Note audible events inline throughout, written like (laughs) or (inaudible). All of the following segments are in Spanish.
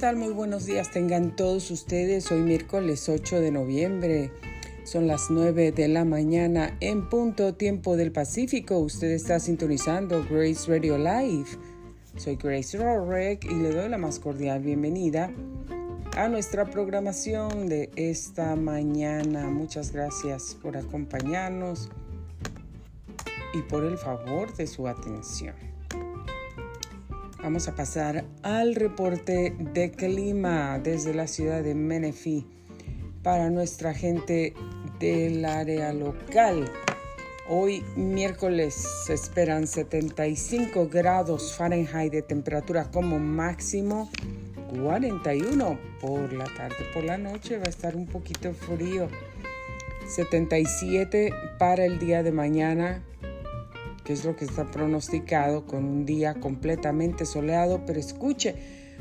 tal? Muy buenos días tengan todos ustedes. Hoy miércoles 8 de noviembre. Son las 9 de la mañana en punto tiempo del Pacífico. Usted está sintonizando Grace Radio Live. Soy Grace Rorek y le doy la más cordial bienvenida a nuestra programación de esta mañana. Muchas gracias por acompañarnos y por el favor de su atención. Vamos a pasar al reporte de clima desde la ciudad de Menifee para nuestra gente del área local. Hoy miércoles se esperan 75 grados Fahrenheit de temperatura como máximo, 41 por la tarde, por la noche va a estar un poquito frío, 77 para el día de mañana, es lo que está pronosticado con un día completamente soleado, pero escuche,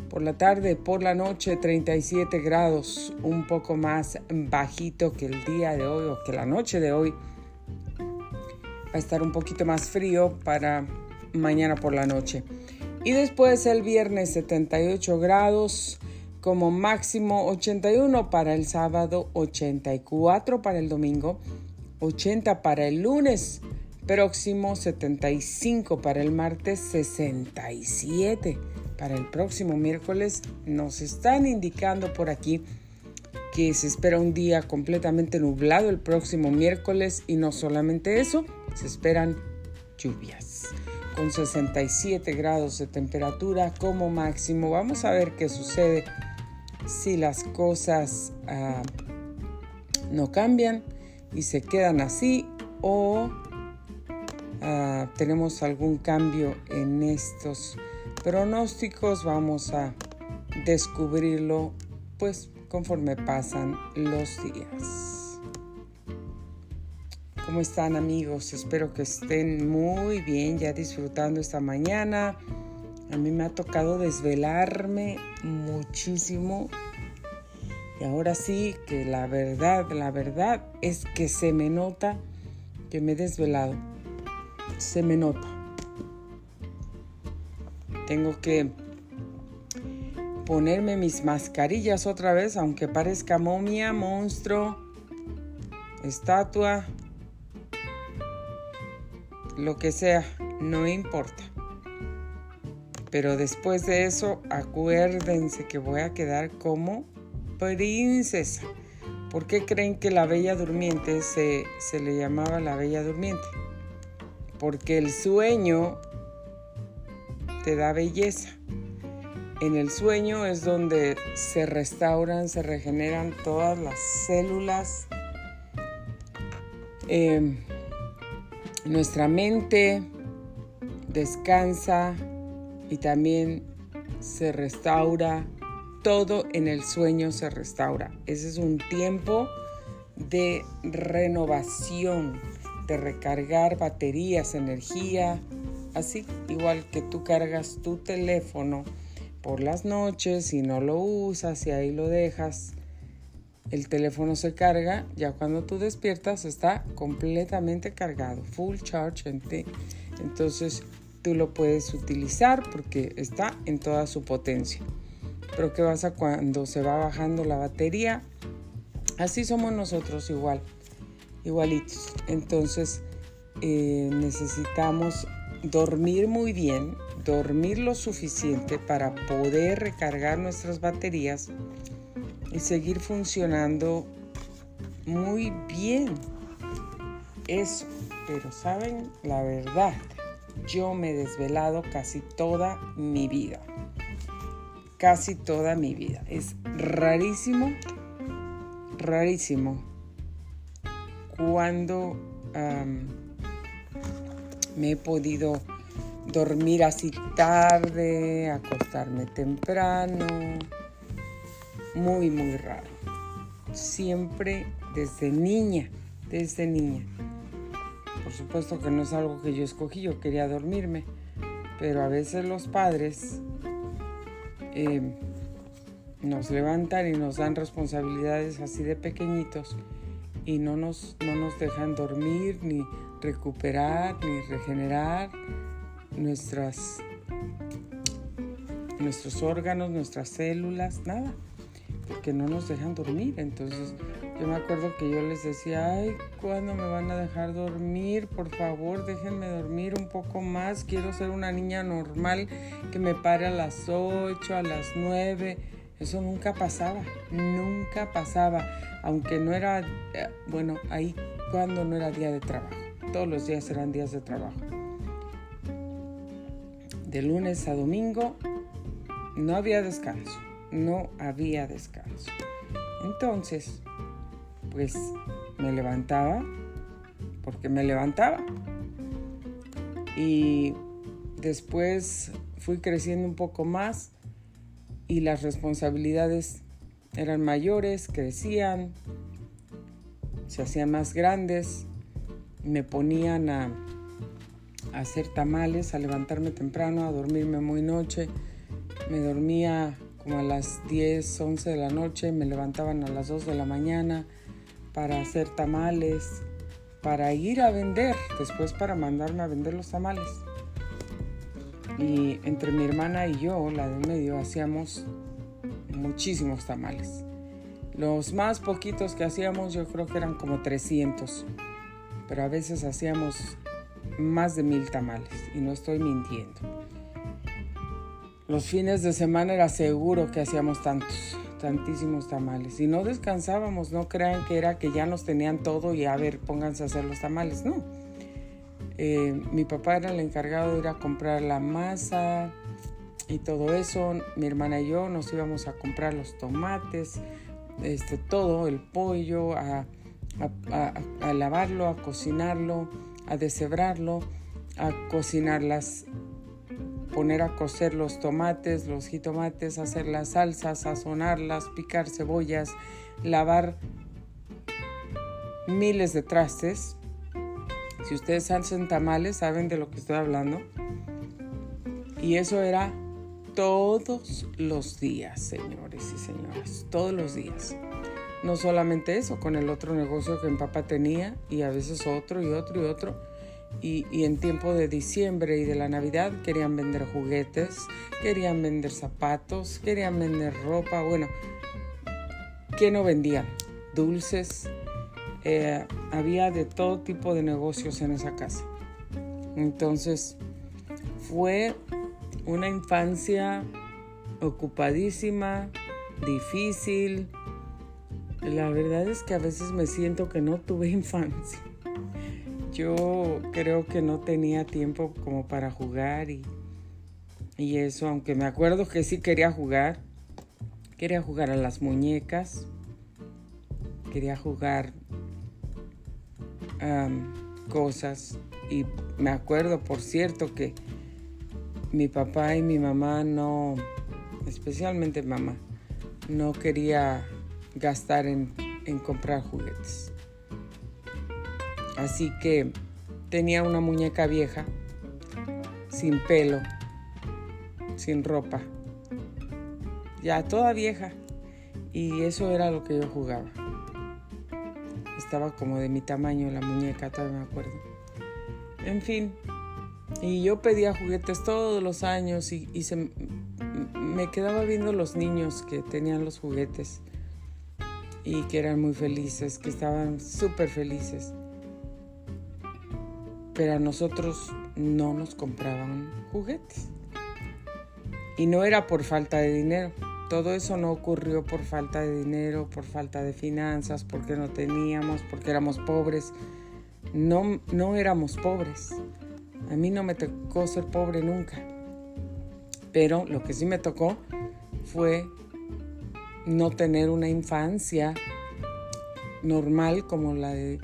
por la tarde, por la noche 37 grados, un poco más bajito que el día de hoy o que la noche de hoy. Va a estar un poquito más frío para mañana por la noche. Y después el viernes 78 grados, como máximo 81 para el sábado, 84 para el domingo, 80 para el lunes próximo, 75 para el martes, 67 para el próximo miércoles. Nos están indicando por aquí que se espera un día completamente nublado el próximo miércoles y no solamente eso, se esperan lluvias con 67 grados de temperatura como máximo. Vamos a ver qué sucede si las cosas uh, no cambian y se quedan así o uh, tenemos algún cambio en estos pronósticos. Vamos a descubrirlo pues conforme pasan los días. ¿Cómo están amigos? Espero que estén muy bien ya disfrutando esta mañana. A mí me ha tocado desvelarme muchísimo. Y ahora sí que la verdad, la verdad es que se me nota que me he desvelado. Se me nota. Tengo que ponerme mis mascarillas otra vez, aunque parezca momia, monstruo, estatua, lo que sea, no importa. Pero después de eso, acuérdense que voy a quedar como princesa. ¿Por qué creen que la Bella Durmiente se, se le llamaba la Bella Durmiente? Porque el sueño te da belleza. En el sueño es donde se restauran, se regeneran todas las células. Eh, nuestra mente descansa y también se restaura. Todo en el sueño se restaura. Ese es un tiempo de renovación, de recargar baterías, energía, así igual que tú cargas tu teléfono por las noches y no lo usas y ahí lo dejas, el teléfono se carga, ya cuando tú despiertas está completamente cargado, full charge. Entonces tú lo puedes utilizar porque está en toda su potencia. Pero ¿qué pasa cuando se va bajando la batería? Así somos nosotros igual, igualitos. Entonces eh, necesitamos dormir muy bien, dormir lo suficiente para poder recargar nuestras baterías y seguir funcionando muy bien. Eso, pero saben la verdad, yo me he desvelado casi toda mi vida. Casi toda mi vida. Es rarísimo, rarísimo cuando me he podido dormir así tarde, acostarme temprano. Muy, muy raro. Siempre desde niña, desde niña. Por supuesto que no es algo que yo escogí, yo quería dormirme. Pero a veces los padres eh, nos levantan y nos dan responsabilidades así de pequeñitos y no nos, no nos dejan dormir ni recuperar ni regenerar nuestras nuestros órganos, nuestras células, nada, porque no nos dejan dormir. Entonces yo me acuerdo que yo les decía, ay, ¿cuándo me van a dejar dormir? Por favor, déjenme dormir un poco más. Quiero ser una niña normal que me pare a las 8, a las 9. Eso nunca pasaba, nunca pasaba, aunque no era, eh, bueno, ahí cuando no era día de trabajo. Todos los días eran días de trabajo. De lunes a domingo no había descanso, no había descanso. Entonces, pues me levantaba, porque me levantaba. Y después fui creciendo un poco más y las responsabilidades eran mayores, crecían, se hacían más grandes, me ponían a, hacer tamales, a levantarme temprano, a dormirme muy noche. Me dormía como a las 10, 11 de la noche, me levantaban a las 2 de la mañana para hacer tamales, para ir a vender, después para mandarme a vender los tamales. Y entre mi hermana y yo, la de medio, hacíamos muchísimos tamales. Los más poquitos que hacíamos yo creo que eran como 300, pero a veces hacíamos más de mil tamales y no estoy mintiendo. Los fines de semana era seguro que hacíamos tantos, tantísimos tamales y no descansábamos, no crean que era que ya nos tenían todo y a ver, pónganse a hacer los tamales, no. Eh, mi papá era el encargado de ir a comprar la masa y todo eso, mi hermana y yo nos íbamos a comprar los tomates, este, todo, el pollo, a, lavarlo, a cocinarlo, a deshebrarlo, a cocinarlas, poner a cocer los tomates, los jitomates, hacer las salsas, sazonarlas, picar cebollas, lavar miles de trastes. Si ustedes hacen tamales, saben de lo que estoy hablando. Y eso era todos los días, señores y señoras, todos los días. No solamente eso, con el otro negocio que mi papá tenía y a veces otro y otro y otro. Y, y, en tiempo de diciembre y de la Navidad querían vender juguetes, querían vender zapatos, querían vender ropa, bueno, ¿qué no vendían? Dulces, eh, había de todo tipo de negocios en esa casa. Entonces fue una infancia ocupadísima, difícil. La verdad es que a veces me siento que no tuve (laughs) infancia. Yo creo que no tenía tiempo como para jugar y, y eso, aunque me acuerdo que sí quería jugar. Quería jugar a las muñecas, quería jugar cosas y me acuerdo, por cierto, que mi papá y mi mamá no, especialmente mamá, no quería gastar en, en comprar juguetes. Así que tenía una muñeca vieja, sin pelo, sin ropa, ya toda vieja. Y eso era lo que yo jugaba. Estaba como de mi tamaño la muñeca, todavía me acuerdo. En fin, y yo pedía juguetes todos los años y, se, me quedaba viendo los niños que tenían los juguetes y que eran muy felices, que estaban súper felices. Pero a nosotros no nos compraban juguetes. Y no era por falta de dinero. Todo eso no ocurrió por falta de dinero, por falta de finanzas, porque no teníamos, porque éramos pobres. No, no éramos pobres. A mí no me tocó ser pobre nunca. Pero lo que sí me tocó fue no tener una infancia normal como la de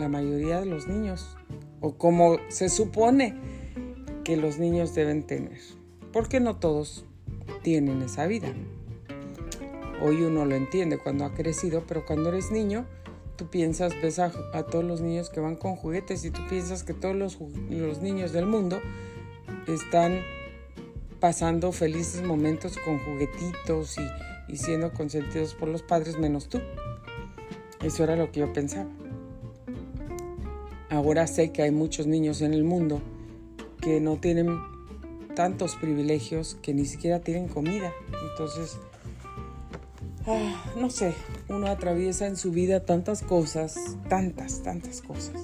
la mayoría de los niños o como se supone que los niños deben tener. Porque no todos tienen esa vida. Hoy uno lo entiende cuando ha crecido, pero cuando eres niño, tú piensas, ves a, todos los niños que van con juguetes y tú piensas que todos los, niños del mundo están pasando felices momentos con juguetitos y, y siendo consentidos por los padres menos tú. Eso era lo que yo pensaba. Ahora sé que hay muchos niños en el mundo que no tienen tantos privilegios que ni siquiera tienen comida. Entonces, ah, no sé, uno atraviesa en su vida tantas cosas, tantas, tantas cosas.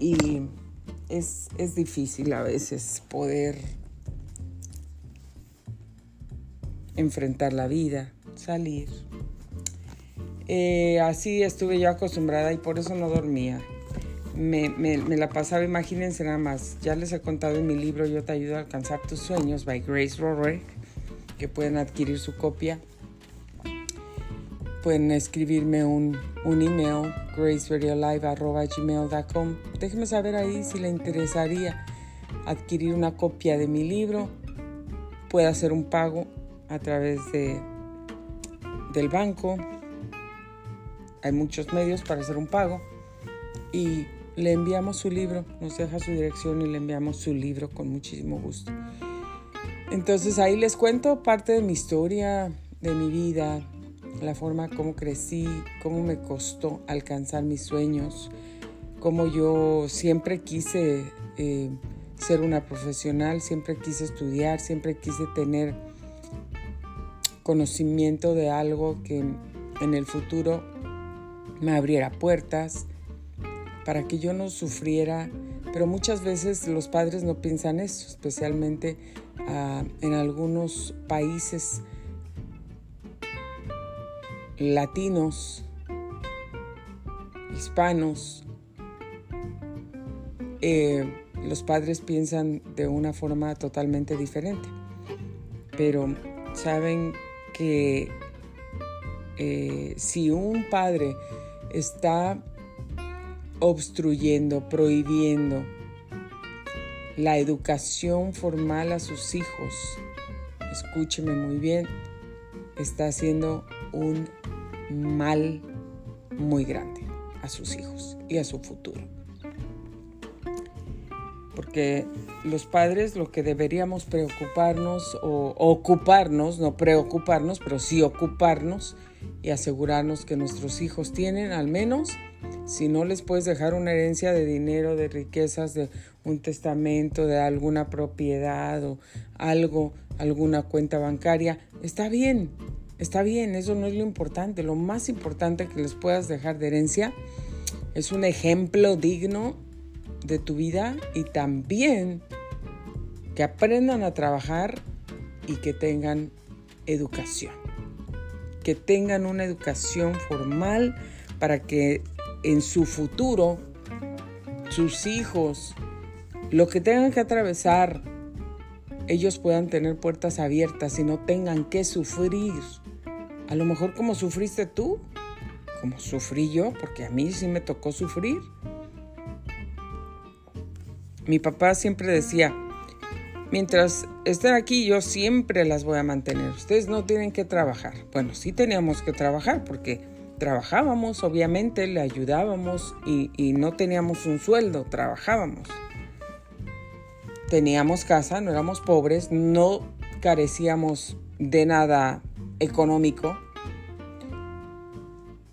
Y es, es difícil a veces poder enfrentar la vida, salir. Eh, así estuve yo acostumbrada y por eso no dormía me, la pasaba, imagínense nada más, ya les he contado en mi libro Yo te ayudo a alcanzar tus sueños, by Grace Roderick, que pueden adquirir su copia. Pueden escribirme un, un email, graceradiolive.gmail.com. Déjenme saber ahí si le interesaría adquirir una copia de mi libro. Puede hacer un pago a través de, del banco. Hay muchos medios para hacer un pago. Y le enviamos su libro, nos deja su dirección y le enviamos su libro con muchísimo gusto. Entonces ahí les cuento parte de mi historia, de mi vida, la forma como crecí, cómo me costó alcanzar mis sueños, cómo yo siempre quise eh, ser una profesional, siempre quise estudiar, siempre quise tener conocimiento de algo que en el futuro me abriera puertas, para que yo no sufriera, pero muchas veces los padres no piensan eso, especialmente ah, en algunos países latinos, hispanos, eh, los padres piensan de una forma totalmente diferente, pero saben que eh, si un padre está obstruyendo, prohibiendo la educación formal a sus hijos, escúcheme muy bien, está haciendo un mal muy grande a sus hijos y a su futuro. Porque los padres lo que deberíamos preocuparnos o ocuparnos, no preocuparnos, pero sí ocuparnos y asegurarnos que nuestros hijos tienen al menos si no les puedes dejar una herencia de dinero, de riquezas, de un testamento, de alguna propiedad o algo, alguna cuenta bancaria, está bien, está bien, eso no es lo importante. Lo más importante que les puedas dejar de herencia es un ejemplo digno de tu vida y también que aprendan a trabajar y que tengan educación. Que tengan una educación formal para que en su futuro, sus hijos, lo que tengan que atravesar, ellos puedan tener puertas abiertas y no tengan que sufrir. A lo mejor como sufriste tú, como sufrí yo, porque a mí sí me tocó sufrir. Mi papá siempre decía, mientras estén aquí yo siempre las voy a mantener. Ustedes no tienen que trabajar. Bueno, sí teníamos que trabajar porque trabajábamos, obviamente, le ayudábamos y, no teníamos un sueldo, trabajábamos. Teníamos casa, no éramos pobres, no carecíamos de nada económico,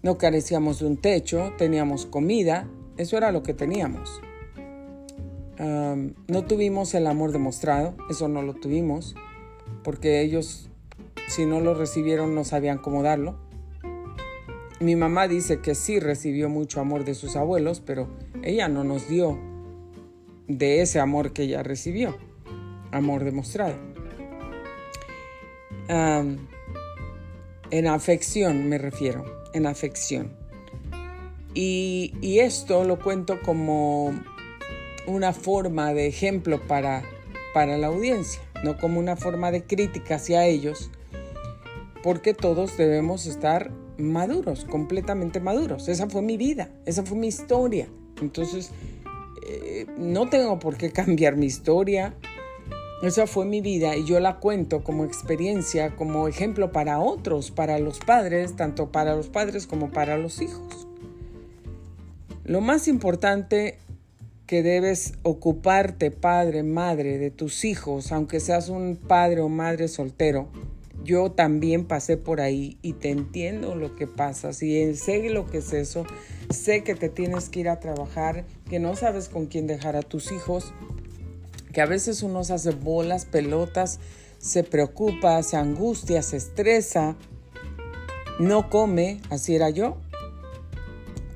no carecíamos de un techo, teníamos comida, eso era lo que teníamos. No tuvimos el amor demostrado, eso no lo tuvimos, porque ellos, si no lo recibieron, no sabían cómo darlo. Mi mamá dice que sí recibió mucho amor de sus abuelos, pero ella no nos dio de ese amor que ella recibió, amor demostrado. en afección me refiero, en afección. Y, y, esto lo cuento como una forma de ejemplo para, para la audiencia, no como una forma de crítica hacia ellos, porque todos debemos estar maduros, completamente maduros. Esa fue mi vida, esa fue mi historia. Entonces, eh, no tengo por qué cambiar mi historia. Esa fue mi vida y yo la cuento como experiencia, como ejemplo para otros, para los padres, tanto para los padres como para los hijos. Lo más importante que debes ocuparte, padre, madre, de tus hijos, aunque seas un padre o madre soltero, yo también pasé por ahí y te entiendo lo que pasa. Si sé lo que es eso, sé que te tienes que ir a trabajar, que no sabes con quién dejar a tus hijos, que a veces uno se hace bolas, pelotas, se preocupa, se angustia, se estresa, no come, así era yo,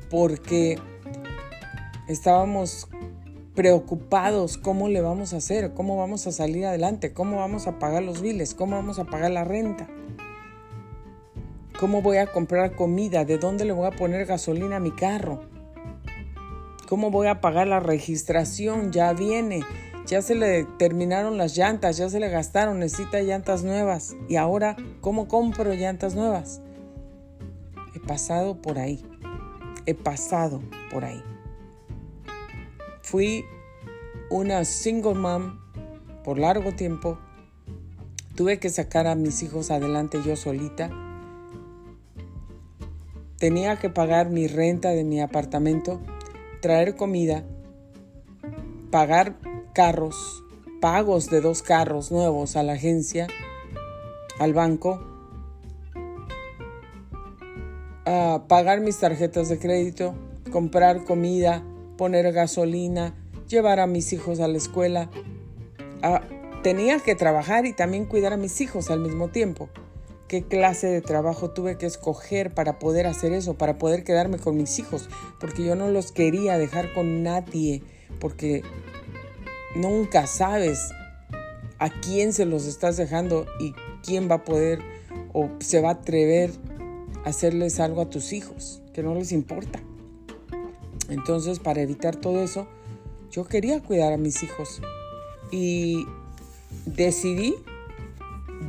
porque estábamos preocupados cómo le vamos a hacer, cómo vamos a salir adelante, cómo vamos a pagar los biles, cómo vamos a pagar la renta, cómo voy a comprar comida, de dónde le voy a poner gasolina a mi carro, cómo voy a pagar la registración, ya viene, ya se le terminaron las llantas, ya se le gastaron, necesita llantas nuevas. Y ahora, ¿cómo compro llantas nuevas? He pasado por ahí. He pasado por ahí. Fui una single mom por largo tiempo. Tuve que sacar a mis hijos adelante yo solita. Tenía que pagar mi renta de mi apartamento, traer comida, pagar carros, pagos de dos carros nuevos a la agencia, al banco, pagar mis tarjetas de crédito, comprar comida, poner gasolina, llevar a mis hijos a la escuela. tenía que trabajar y también cuidar a mis hijos al mismo tiempo. ¿Qué clase de trabajo tuve que escoger para poder hacer eso, para poder quedarme con mis hijos? Porque yo no los quería dejar con nadie, porque nunca sabes a quién se los estás dejando y quién va a poder o se va a atrever a hacerles algo a tus hijos, que no les importa. Entonces, para evitar todo eso, yo quería cuidar a mis hijos y decidí,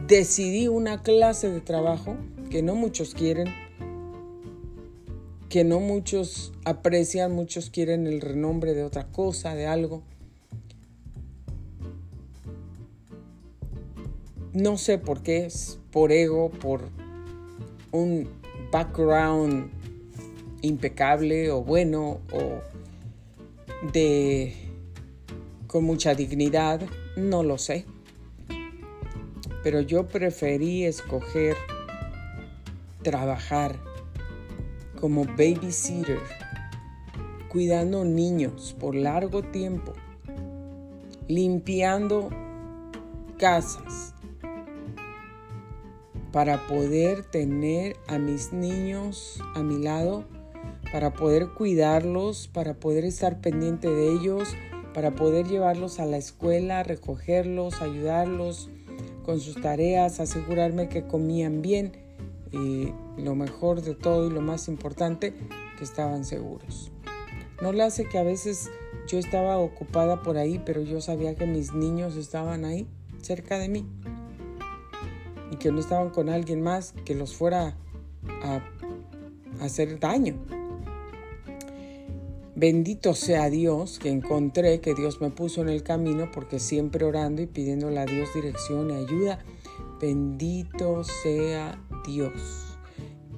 decidí una clase de trabajo que no muchos quieren, que no muchos aprecian, muchos quieren el renombre de otra cosa, de algo. No sé por qué, es por ego, por un background impecable o bueno o de con mucha dignidad, no lo sé. Pero yo preferí escoger trabajar como babysitter, cuidando niños por largo tiempo, limpiando casas, para poder tener a mis niños a mi lado, para poder cuidarlos, para poder estar pendiente de ellos, para poder llevarlos a la escuela, recogerlos, ayudarlos con sus tareas, asegurarme que comían bien y lo mejor de todo y lo más importante, que estaban seguros. No le hace que a veces yo estaba ocupada por ahí, pero yo sabía que mis niños estaban ahí, cerca de mí y que no estaban con alguien más que los fuera a, hacer daño. Bendito sea Dios que encontré que Dios me puso en el camino porque siempre orando y pidiéndole a Dios dirección y ayuda. Bendito sea Dios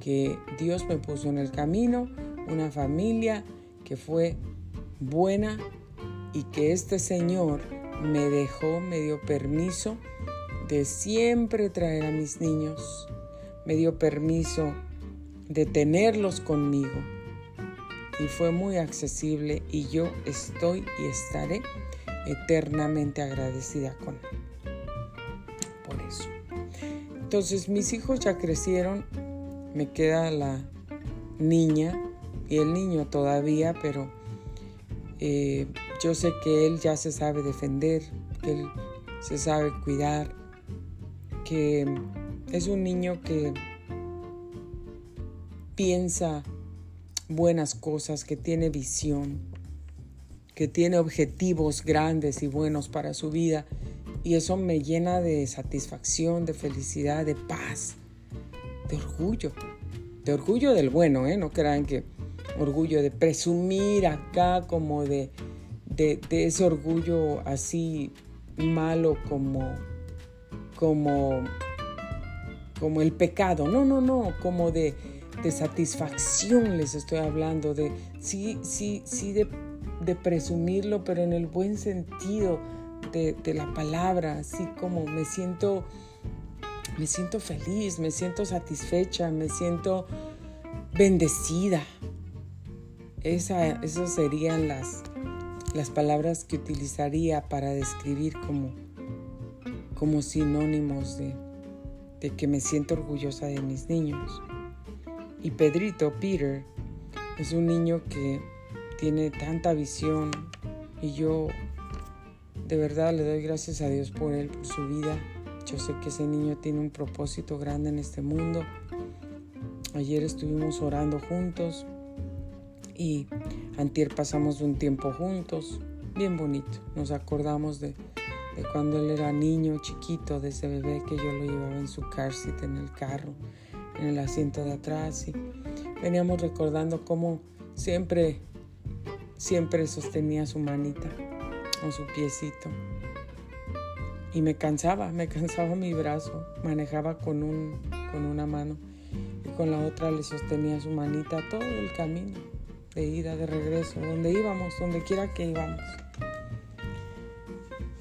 que Dios me puso en el camino, una familia que fue buena y que este Señor me dejó, me dio permiso de siempre traer a mis niños. Me dio permiso de tenerlos conmigo. Y fue muy accesible y yo estoy y estaré eternamente agradecida con él. Por eso. Entonces mis hijos ya crecieron. Me queda la niña y el niño todavía, pero eh, yo sé que él ya se sabe defender, que él se sabe cuidar, que es un niño que piensa buenas cosas, que tiene visión, que tiene objetivos grandes y buenos para su vida. Y eso me llena de satisfacción, de felicidad, de paz, de orgullo. De orgullo del bueno, ¿eh? No crean que orgullo de presumir acá como de, de, de ese orgullo así malo como como, como el pecado. No, no, no, como de, satisfacción les estoy hablando, de sí, sí, sí, de, presumirlo, pero en el buen sentido de, de, la palabra, así como me siento, me siento feliz, me siento satisfecha, me siento bendecida. Esa, esas serían las, las palabras que utilizaría para describir como, como sinónimos de, de que me siento orgullosa de mis niños. Y Pedrito, Peter, es un niño que tiene tanta visión y yo de verdad le doy gracias a Dios por él, por su vida. Yo sé que ese niño tiene un propósito grande en este mundo. Ayer estuvimos orando juntos y antier pasamos un tiempo juntos, bien bonito. Nos acordamos de, cuando él era niño, chiquito, de ese bebé que yo lo llevaba en su car seat, en el carro, en el asiento de atrás y veníamos recordando cómo siempre, siempre sostenía su manita o su piecito. Y me cansaba, me cansaba mi brazo, manejaba con, un, con una mano y con la otra le sostenía su manita todo el camino de ida, de regreso, donde íbamos, donde quiera que íbamos.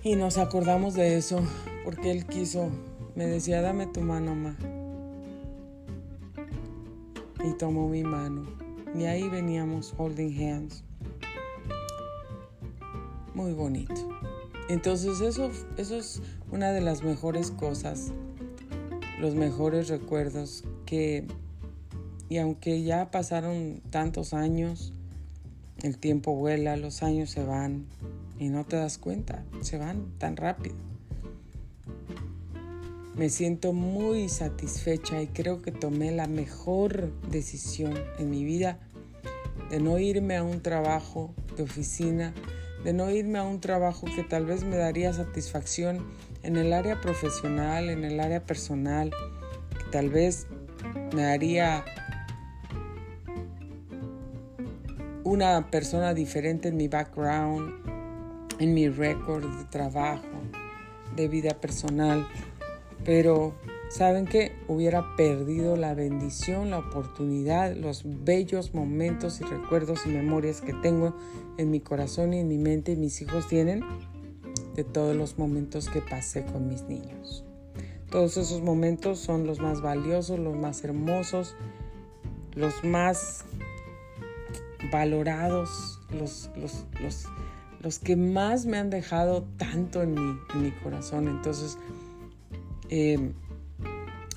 Y nos acordamos de eso porque él quiso, me decía, dame tu mano, ma. Y tomó mi mano. Y ahí veníamos holding hands. Muy bonito. Entonces eso, eso es una de las mejores cosas, los mejores recuerdos que y aunque ya pasaron tantos años, el tiempo vuela, los años se van y no te das cuenta, se van tan rápido. Me siento muy satisfecha y creo que tomé la mejor decisión en mi vida de no irme a un trabajo de oficina, de no irme a un trabajo que tal vez me daría satisfacción en el área profesional, en el área personal, que tal vez me daría una persona diferente en mi background, en mi récord de trabajo, de vida personal. Pero, ¿saben qué? Hubiera perdido la bendición, la oportunidad, los bellos momentos y recuerdos y memorias que tengo en mi corazón y en mi mente y mis hijos tienen de todos los momentos que pasé con mis niños. Todos esos momentos son los más valiosos, los más hermosos, los más valorados, los, los, que más me han dejado tanto en mi, corazón. Entonces, em,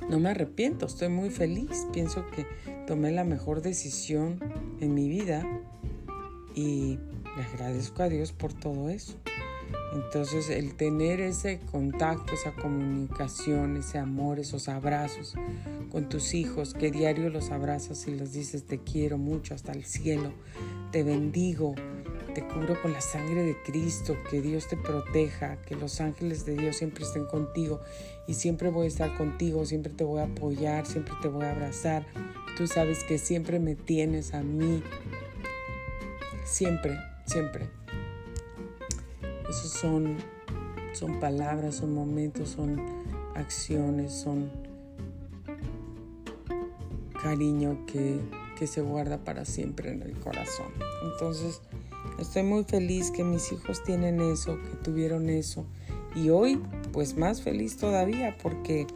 no me arrepiento, estoy muy feliz. Pienso que tomé la mejor decisión en mi vida y le agradezco a Dios por todo eso. Entonces el tener ese contacto, esa comunicación, ese amor, esos abrazos con tus hijos, que diario los abrazas y les dices te quiero mucho hasta el cielo, te bendigo, te cubro con la sangre de Cristo, que Dios te proteja, que los ángeles de Dios siempre estén contigo y siempre voy a estar contigo, siempre te voy a apoyar, siempre te voy a abrazar. Tú sabes que siempre me tienes a mí, siempre, siempre. Esos son, son palabras, son momentos, son acciones, son cariño que, que se guarda para siempre en el corazón. Entonces, estoy muy feliz que mis hijos tienen eso, que tuvieron eso. Y hoy, pues más feliz todavía porque,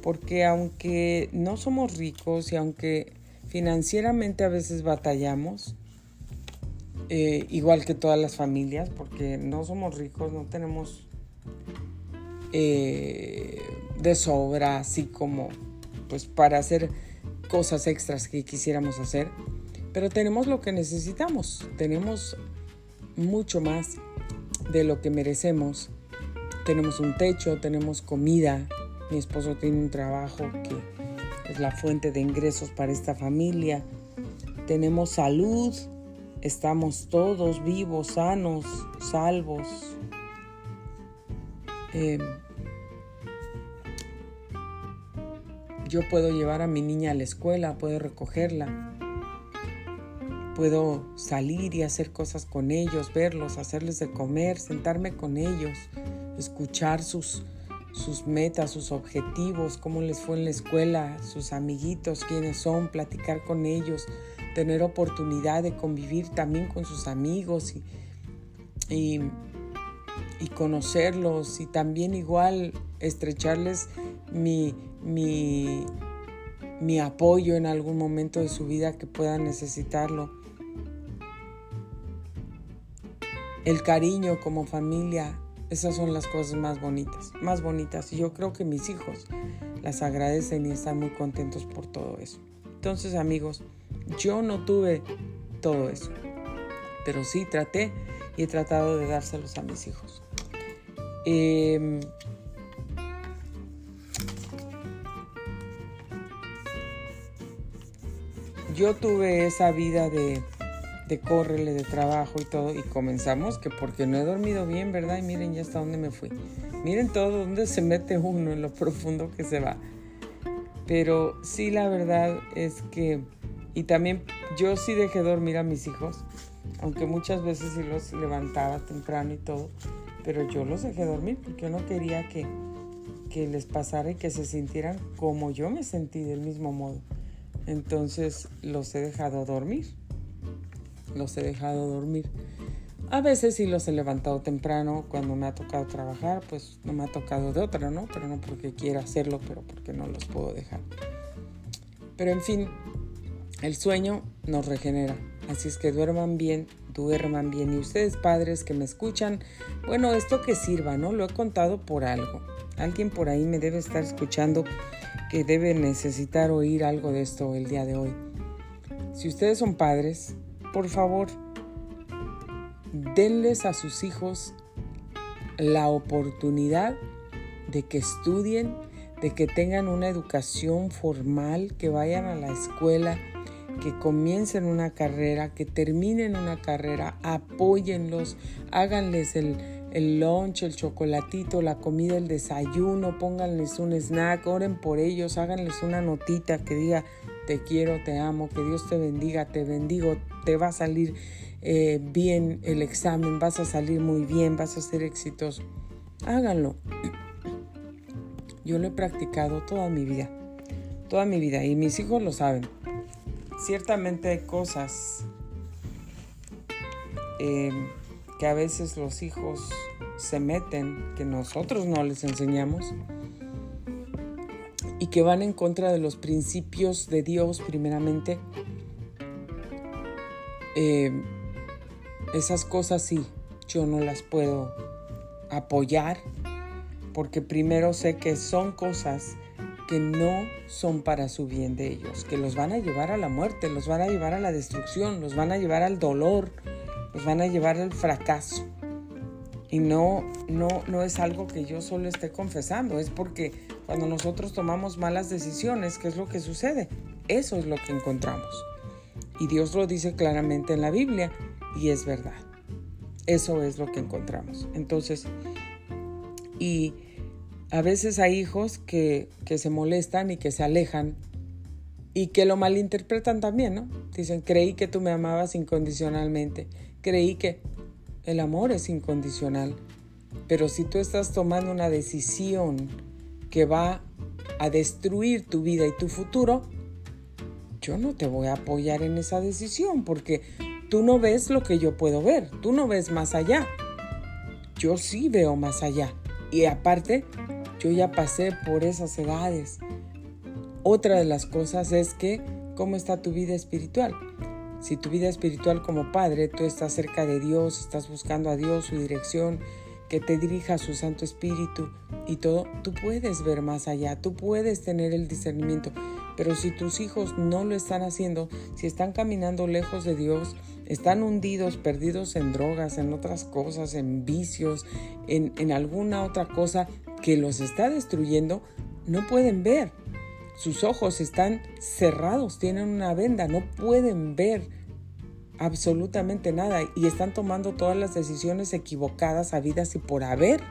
porque aunque no somos ricos y aunque financieramente a veces batallamos, eh, igual que todas las familias, porque no somos ricos, no tenemos eh, de sobra, así como pues para hacer cosas extras que quisiéramos hacer, pero tenemos lo que necesitamos, tenemos mucho más de lo que merecemos. Tenemos un techo, tenemos comida, mi esposo tiene un trabajo que es la fuente de ingresos para esta familia, tenemos salud, estamos todos vivos, sanos, salvos. Em, yo puedo llevar a mi niña a la escuela, puedo recogerla, puedo salir y hacer cosas con ellos, verlos, hacerles de comer, sentarme con ellos, escuchar sus, sus metas, sus objetivos, cómo les fue en la escuela, sus amiguitos, quiénes son, platicar con ellos, tener oportunidad de convivir también con sus amigos y, y, conocerlos y también igual estrecharles mi, mi, mi apoyo en algún momento de su vida que puedan necesitarlo. El cariño como familia, esas son las cosas más bonitas, más bonitas. Y yo creo que mis hijos las agradecen y están muy contentos por todo eso. Entonces, amigos, yo no tuve todo eso, pero sí traté y he tratado de dárselos a mis hijos. Em, yo tuve esa vida de, córrele, de trabajo y todo, y comenzamos que porque no he dormido bien, ¿verdad? Y miren ya hasta dónde me fui. Miren todo dónde se mete uno, en lo profundo que se va. Pero sí, la verdad es que, y también yo sí dejé dormir a mis hijos, aunque muchas veces sí los levantaba temprano y todo, pero yo los dejé dormir porque yo no quería que, que les pasara y que se sintieran como yo me sentí del mismo modo. Entonces los he dejado dormir. Los he dejado dormir. A veces sí los he levantado temprano cuando me ha tocado trabajar, pues no me ha tocado de otra, ¿no? Pero no porque quiera hacerlo, pero porque no los puedo dejar. Pero en fin, el sueño nos regenera. Así es que duerman bien, duerman bien. Y ustedes padres que me escuchan, bueno, esto que sirva, ¿no? Lo he contado por algo. Alguien por ahí me debe estar escuchando que debe necesitar oír algo de esto el día de hoy. Si ustedes son padres, por favor, denles a sus hijos la oportunidad de que estudien, de que tengan una educación formal, que vayan a la escuela, que comiencen una carrera, que terminen una carrera, apóyenlos, háganles el, el lunch, el chocolatito, la comida, el desayuno, pónganles un snack, oren por ellos, háganles una notita que diga te quiero, te amo, que Dios te bendiga, te bendigo, te va a salir eh, bien el examen, vas a salir muy bien, vas a ser exitoso. Háganlo. Yo lo he practicado toda mi vida, toda mi vida, y mis hijos lo saben. Ciertamente hay cosas em, que a veces los hijos se meten, que nosotros no les enseñamos, y que van en contra de los principios de Dios primeramente. Eh, esas cosas sí, yo no las puedo apoyar porque primero sé que son cosas que no son para su bien de ellos, que los van a llevar a la muerte, los van a llevar a la destrucción, los van a llevar al dolor, los van a llevar al fracaso. Y no, no, no es algo que yo solo esté confesando, es porque cuando nosotros tomamos malas decisiones, ¿qué es lo que sucede? Eso es lo que encontramos. Y Dios lo dice claramente en la Biblia, y es verdad. Eso es lo que encontramos. Entonces, y a veces hay hijos que, que se molestan y que se alejan y que lo malinterpretan también, ¿no? Dicen, creí que tú me amabas incondicionalmente, creí que el amor es incondicional, pero si tú estás tomando una decisión que va a destruir tu vida y tu futuro, yo no te voy a apoyar en esa decisión porque tú no ves lo que yo puedo ver, tú no ves más allá. Yo sí veo más allá. Y aparte, yo ya pasé por esas edades. Otra de las cosas es que, ¿cómo está tu vida espiritual? Si tu vida espiritual como padre, tú estás cerca de Dios, estás buscando a Dios, su dirección, que te dirija su Santo Espíritu y todo, tú puedes ver más allá, tú puedes tener el discernimiento. Pero si tus hijos no lo están haciendo, si están caminando lejos de Dios, están hundidos, perdidos en drogas, en otras cosas, en vicios, en, en alguna otra cosa que los está destruyendo, no pueden ver. Sus ojos están cerrados, tienen una venda, no pueden ver absolutamente nada y están tomando todas las decisiones equivocadas, habidas y por haber.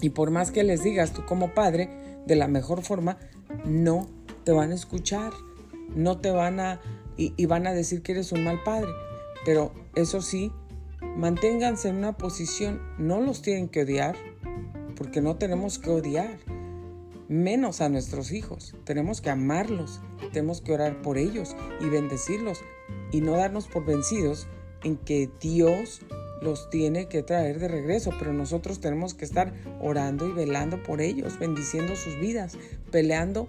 Y por más que les digas tú como padre, de la mejor forma, no te van a escuchar, no te van a y, van a decir que eres un mal padre. Pero eso sí, manténganse en una posición, no los tienen que odiar, porque no tenemos que odiar, menos a nuestros hijos. Tenemos que amarlos, tenemos que orar por ellos y bendecirlos y no darnos por vencidos en que Dios los tiene que traer de regreso, pero nosotros tenemos que estar orando y velando por ellos, bendiciendo sus vidas, peleando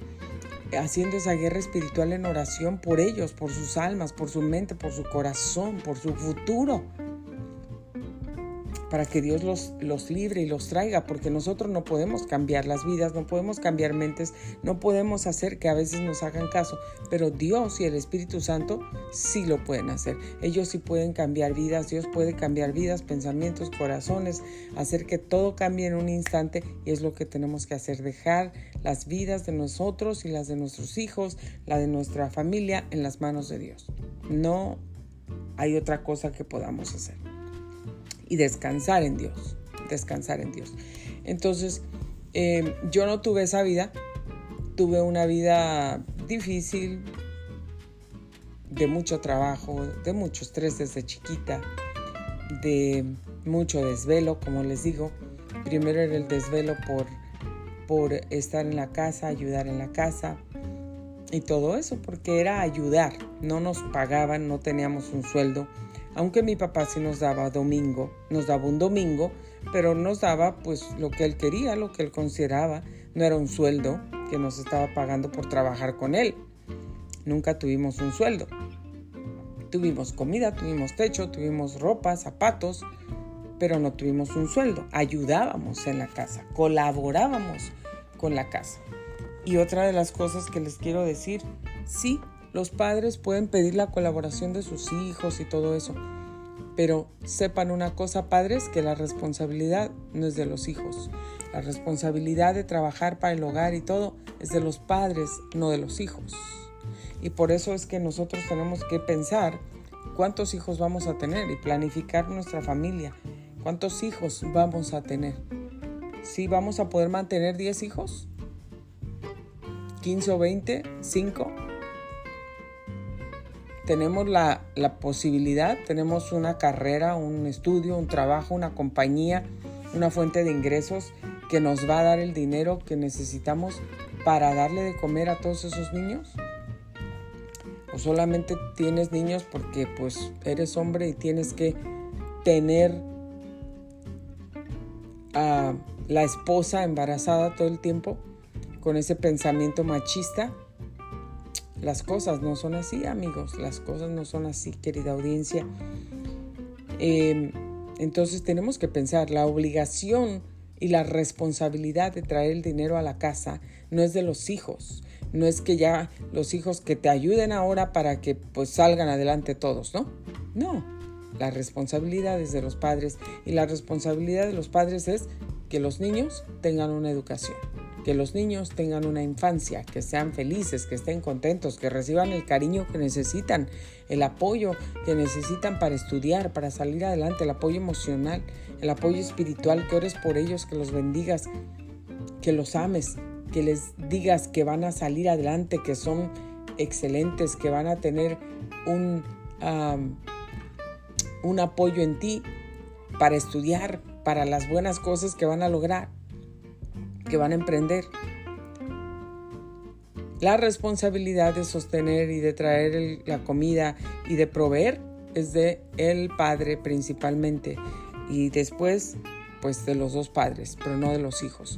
haciendo esa guerra espiritual en oración por ellos, por sus almas, por su mente, por su corazón, por su futuro. Para que Dios los, los libre y los traiga, porque nosotros no podemos cambiar las vidas, no podemos cambiar mentes, no podemos hacer que a veces nos hagan caso, pero Dios y el Espíritu Santo sí lo pueden hacer. Ellos sí pueden cambiar vidas, Dios puede cambiar vidas, pensamientos, corazones, hacer que todo cambie en un instante y es lo que tenemos que hacer, dejar las vidas de nosotros y las de nuestros hijos, la de nuestra familia en las manos de Dios. No hay otra cosa que podamos hacer y descansar en Dios, descansar en Dios. Entonces, em, yo no tuve esa vida, tuve una vida difícil, de mucho trabajo, de mucho estrés desde chiquita, de mucho desvelo, como les digo. Primero era el desvelo por, por estar en la casa, ayudar en la casa y todo eso, porque era ayudar. No nos pagaban, no teníamos un sueldo aunque mi papá sí nos daba domingo, nos daba un domingo, pero nos daba pues lo que él quería, lo que él consideraba, no era un sueldo que nos estaba pagando por trabajar con él. Nunca tuvimos un sueldo. Tuvimos comida, tuvimos techo, tuvimos ropa, zapatos, pero no tuvimos un sueldo. Ayudábamos en la casa, colaborábamos con la casa. Y otra de las cosas que les quiero decir, sí, los padres pueden pedir la colaboración de sus hijos y todo eso, pero sepan una cosa, padres, que la responsabilidad no es de los hijos. La responsabilidad de trabajar para el hogar y todo es de los padres, no de los hijos. Y por eso es que nosotros tenemos que pensar cuántos hijos vamos a tener y planificar nuestra familia. ¿Cuántos hijos vamos a tener? ¿Sí vamos a poder mantener 10 hijos? ¿15 o 20? ¿5? Tenemos la, posibilidad, tenemos una carrera, un estudio, un trabajo, una compañía, una fuente de ingresos que nos va a dar el dinero que necesitamos para darle de comer a todos esos niños? ¿O solamente tienes niños porque pues eres hombre y tienes que tener a la esposa embarazada todo el tiempo con ese pensamiento machista? Las cosas no son así, amigos. Las cosas no son así, querida audiencia. Em, entonces tenemos que pensar, la obligación y la responsabilidad de traer el dinero a la casa no es de los hijos. No es que ya los hijos que te ayuden ahora para que pues salgan adelante todos, ¿no? No, la responsabilidad es de los padres y la responsabilidad de los padres es que los niños tengan una educación que los niños tengan una infancia, que sean felices, que estén contentos, que reciban el cariño que necesitan, el apoyo que necesitan para estudiar, para salir adelante, el apoyo emocional, el apoyo espiritual, que ores por ellos, que los bendigas, que los ames, que les digas que van a salir adelante, que son excelentes, que van a tener un, un apoyo en ti para estudiar, para las buenas cosas que van a lograr que van a emprender. La responsabilidad de sostener y de traer la comida y de proveer es de el padre principalmente y después pues de los dos padres, pero no de los hijos.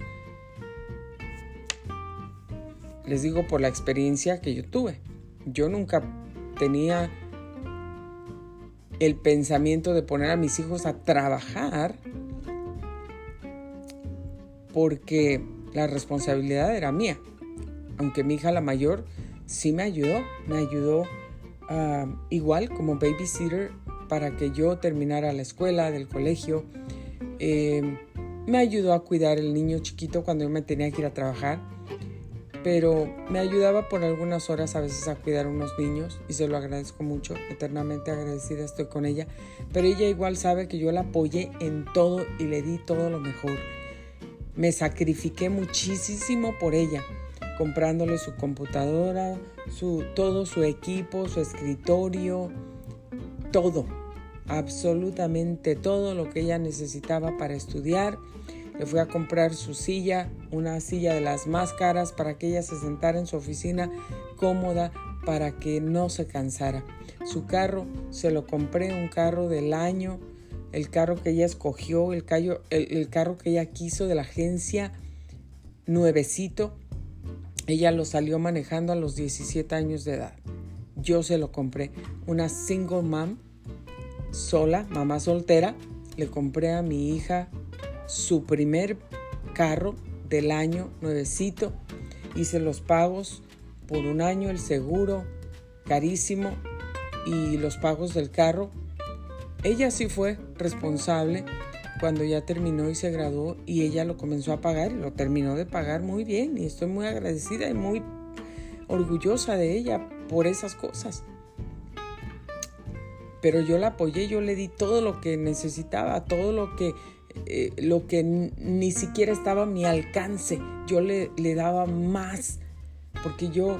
Les digo por la experiencia que yo tuve. Yo nunca tenía el pensamiento de poner a mis hijos a trabajar porque la responsabilidad era mía. Aunque mi hija la mayor sí me ayudó, me ayudó ah, igual como babysitter para que yo terminara la escuela, del colegio. Em, me ayudó a cuidar el niño chiquito cuando yo me tenía que ir a trabajar, pero me ayudaba por algunas horas a veces a cuidar unos niños y se lo agradezco mucho, eternamente agradecida estoy con ella, pero ella igual sabe que yo la apoyé en todo y le di todo lo mejor. Me sacrifiqué muchísimo por ella, comprándole su computadora, su, todo su equipo, su escritorio, todo, absolutamente todo lo que ella necesitaba para estudiar. Le fui a comprar su silla, una silla de las más caras para que ella se sentara en su oficina cómoda para que no se cansara. Su carro se lo compré, un carro del año el carro que ella escogió, el, el, carro que ella quiso de la agencia, nuevecito. Ella lo salió manejando a los 17 años de edad. Yo se lo compré. Una single mom, sola, mamá soltera, le compré a mi hija su primer carro del año nuevecito. Hice los pagos por un año, el seguro carísimo y los pagos del carro. Ella sí fue responsable cuando ya terminó y se graduó y ella lo comenzó a pagar y lo terminó de pagar muy bien y estoy muy agradecida y muy orgullosa de ella por esas cosas. Pero yo la apoyé, yo le di todo lo que necesitaba, todo lo que, eh, lo que ni siquiera estaba a mi alcance. Yo le, le daba más, porque yo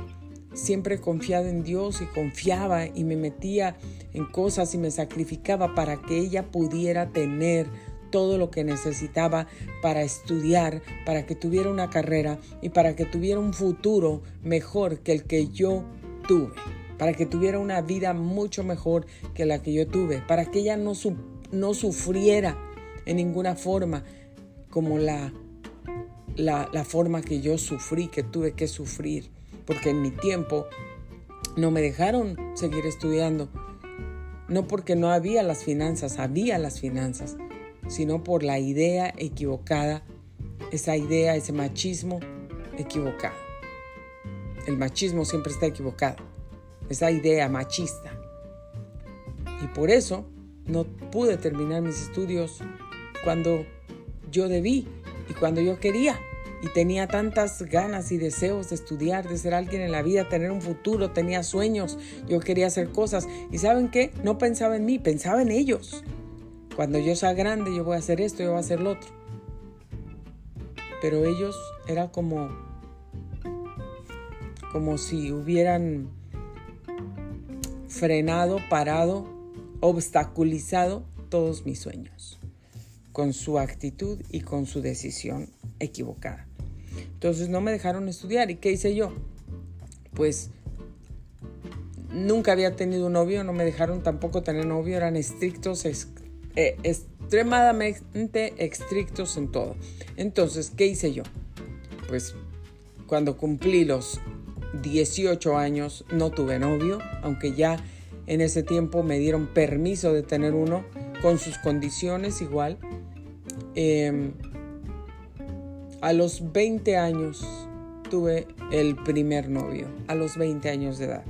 siempre he confiado en Dios y confiaba y me metía en cosas y me sacrificaba para que ella pudiera tener todo lo que necesitaba para estudiar, para que tuviera una carrera y para que tuviera un futuro mejor que el que yo tuve, para que tuviera una vida mucho mejor que la que yo tuve, para que ella no, no sufriera en ninguna forma como la, la, la forma que yo sufrí, que tuve que sufrir, porque en mi tiempo no me dejaron seguir estudiando. No porque no había las finanzas, había las finanzas, sino por la idea equivocada, esa idea, ese machismo equivocado. El machismo siempre está equivocado, esa idea machista. Y por eso no pude terminar mis estudios cuando yo debí y cuando yo quería. Y tenía tantas ganas y deseos de estudiar, de ser alguien en la vida, tener un futuro, tenía sueños, yo quería hacer cosas. ¿Y saben qué? No pensaba en mí, pensaba en ellos. Cuando yo sea grande, yo voy a hacer esto, yo voy a hacer lo otro. Pero ellos era como, como si hubieran frenado, parado, obstaculizado todos mis sueños con su actitud y con su decisión equivocada. Entonces no me dejaron estudiar. ¿Y qué hice yo? Pues nunca había tenido un novio, no me dejaron tampoco tener novio, eran estrictos, eh, extremadamente estrictos en todo. Entonces, ¿qué hice yo? Pues cuando cumplí los 18 años no tuve novio, aunque ya en ese tiempo me dieron permiso de tener uno con sus condiciones igual. Em, a los 20 años tuve el primer novio, a los 20 años de edad.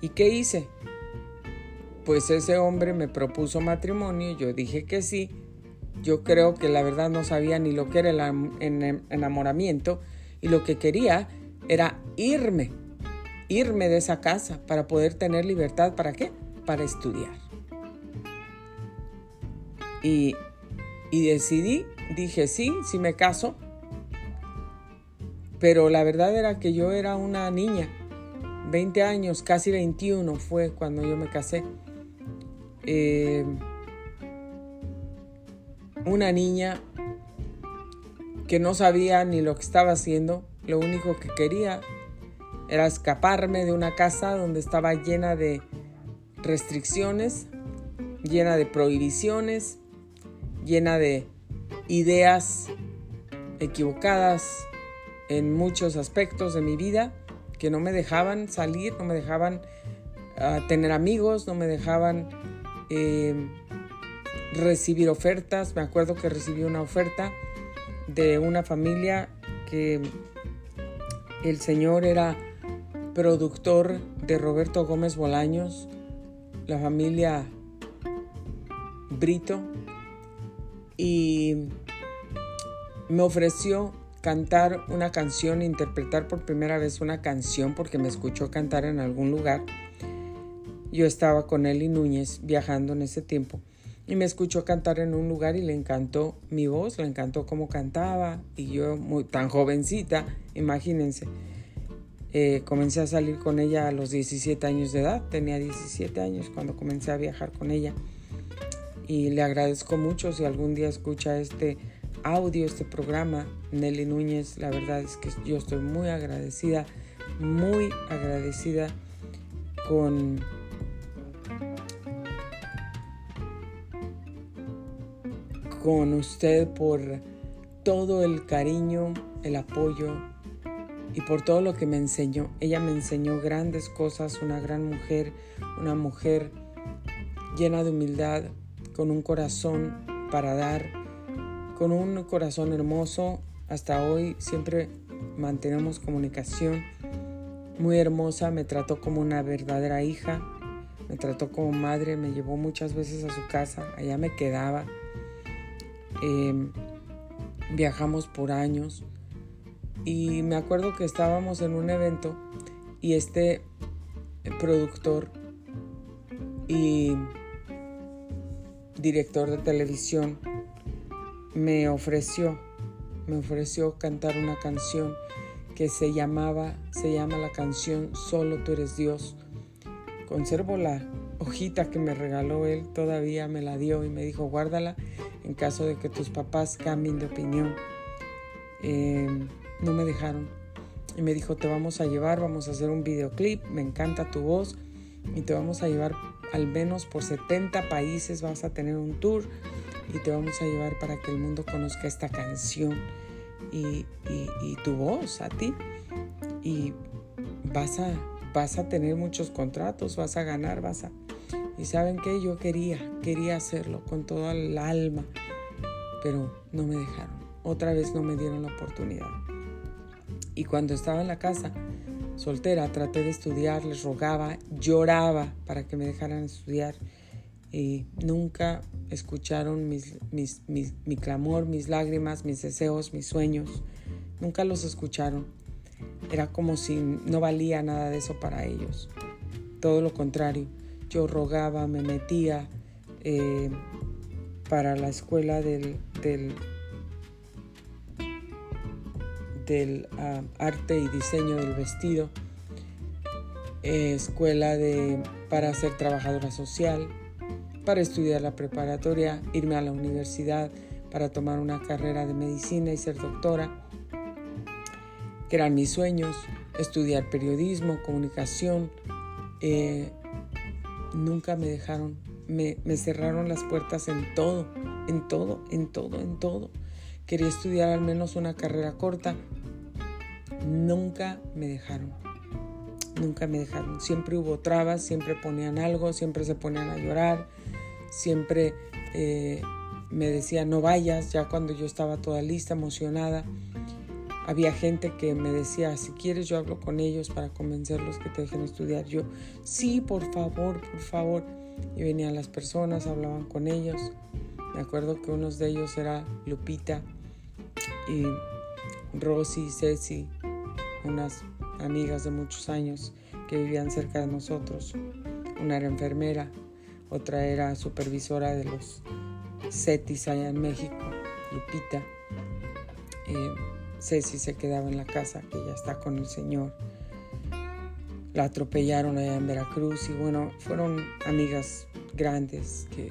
¿Y qué hice? pues ese hombre me propuso matrimonio, yo dije que sí. Yo creo que la verdad no sabía ni lo que era el enamoramiento y lo que quería era irme, irme de esa casa para poder tener libertad. ¿Para qué? Para estudiar. Y, y decidí, dije sí, sí me caso. Pero la verdad era que yo era una niña, 20 años, casi 21 fue cuando yo me casé. Eh, una niña que no sabía ni lo que estaba haciendo, lo único que quería era escaparme de una casa donde estaba llena de restricciones, llena de prohibiciones, llena de ideas equivocadas en muchos aspectos de mi vida que no me dejaban salir, no me dejaban ah, tener amigos, no me dejaban Em, recibir ofertas. Me acuerdo que recibí una oferta de una familia que el señor era productor de Roberto Gómez Bolaños, la familia Brito, y me ofreció cantar una canción, interpretar por primera vez una canción porque me escuchó cantar en algún lugar. Yo estaba con Eli Núñez viajando en ese tiempo y me escuchó cantar en un lugar y le encantó mi voz, le encantó cómo cantaba. Y yo muy tan jovencita, imagínense. Eh, comencé a salir con ella a los 17 años de edad, tenía 17 años cuando comencé a viajar con ella y le agradezco mucho si algún día escucha este audio, este programa, Nelly Núñez, la verdad es que yo estoy muy agradecida, muy agradecida con con usted por todo el cariño, el apoyo y por todo lo que me enseñó. Ella me enseñó grandes cosas, una gran mujer, una mujer llena de humildad, con un corazón para dar, con un corazón hermoso. Hasta hoy siempre mantenemos comunicación muy hermosa, me trató como una verdadera hija, me trató como madre, me llevó muchas veces a su casa, allá me quedaba. Em, viajamos por años y me acuerdo que estábamos en un evento y este productor y director de televisión me ofreció, me ofreció cantar una canción que se llamaba, se llama la canción Solo tú eres Dios. Conservo la hojita que me regaló él, todavía me la dio y me dijo guárdala en caso de que tus papás cambien de opinión. Em, no me dejaron y me dijo te vamos a llevar, vamos a hacer un videoclip, me encanta tu voz y te vamos a llevar al menos por 70 países, vas a tener un tour y te vamos a llevar para que el mundo conozca esta canción y, tu voz a ti. Y vas a, vas a tener muchos contratos, vas a ganar, vas a... Y saben que yo quería, quería hacerlo con toda el alma, pero no me dejaron. Otra vez no me dieron la oportunidad. Y cuando estaba en la casa, soltera, traté de estudiar, les rogaba, lloraba para que me dejaran estudiar y nunca escucharon mi clamor, mis lágrimas, mis deseos, mis sueños. Nunca los escucharon. Era como si no valía nada de eso para ellos. Todo lo contrario, yo rogaba, me metía eh, para la escuela del, del, del ah, arte y diseño del vestido, eh, escuela de, para ser trabajadora social, para estudiar la preparatoria, irme a la universidad para tomar una carrera de medicina y ser doctora, que eran mis sueños, estudiar periodismo, comunicación. Eh, nunca me dejaron, me, me cerraron las puertas en todo, en todo, en todo, en todo. Quería estudiar al menos una carrera corta. Nunca me dejaron. Nunca me dejaron. Siempre hubo trabas, siempre ponían algo, siempre se ponían a llorar, siempre eh, me decía no vayas, ya cuando yo estaba toda lista, emocionada. Había gente que me decía, si quieres yo hablo con ellos para convencerlos que te dejen estudiar. Yo, sí, por favor, por favor. Y venían las personas, hablaban con ellos. Me acuerdo que unos de ellos era Lupita y Rosy, Ceci, unas amigas de muchos años que vivían cerca de nosotros. Una era enfermera, otra era supervisora de los CETIS allá en México, Lupita. Eh, Ceci se quedaba en la casa, que ya está con el Señor. La atropellaron allá en Veracruz y bueno, fueron amigas grandes que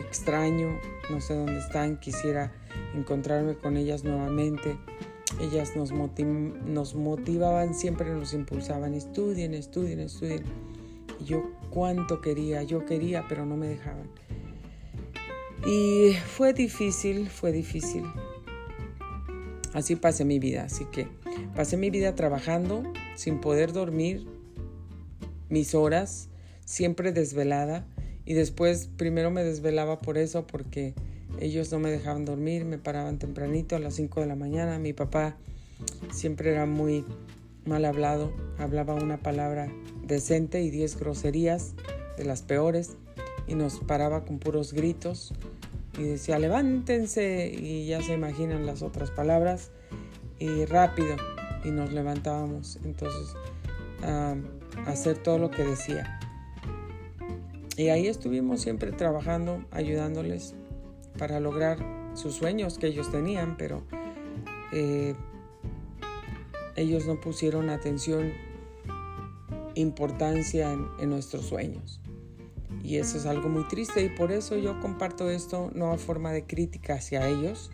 extraño, no sé dónde están, quisiera encontrarme con ellas nuevamente. Ellas nos, nos motivaban, siempre nos impulsaban, estudien, estudien, estudien. Y yo cuánto quería, yo quería, pero no me dejaban. Y fue difícil, fue difícil. Así pasé mi vida, así que pasé mi vida trabajando sin poder dormir mis horas, siempre desvelada. Y después primero me desvelaba por eso, porque ellos no me dejaban dormir, me paraban tempranito a las 5 de la mañana. Mi papá siempre era muy mal hablado, hablaba una palabra decente y 10 groserías de las peores y nos paraba con puros gritos y decía levántense y ya se imaginan las otras palabras y rápido y nos levantábamos entonces a hacer todo lo que decía y ahí estuvimos siempre trabajando ayudándoles para lograr sus sueños que ellos tenían pero eh, ellos no pusieron atención, importancia en, nuestros sueños. Y eso es algo muy triste y por eso yo comparto esto no a forma de crítica hacia ellos.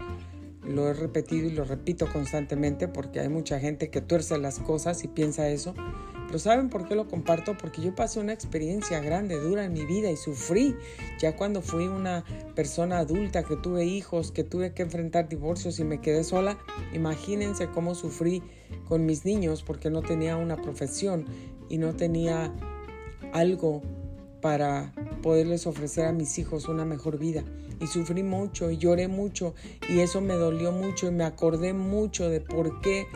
Lo he repetido y lo repito constantemente porque hay mucha gente que tuerce las cosas y piensa eso pero ¿saben por qué lo comparto? Porque yo pasé una experiencia grande, dura en mi vida y sufrí. Ya cuando fui una persona adulta, que tuve hijos, que tuve que enfrentar divorcios y me quedé sola, imagínense cómo sufrí con mis niños porque no tenía una profesión y no tenía algo para poderles ofrecer a mis hijos una mejor vida. Y sufrí mucho y lloré mucho y eso me dolió mucho y me acordé mucho de por qué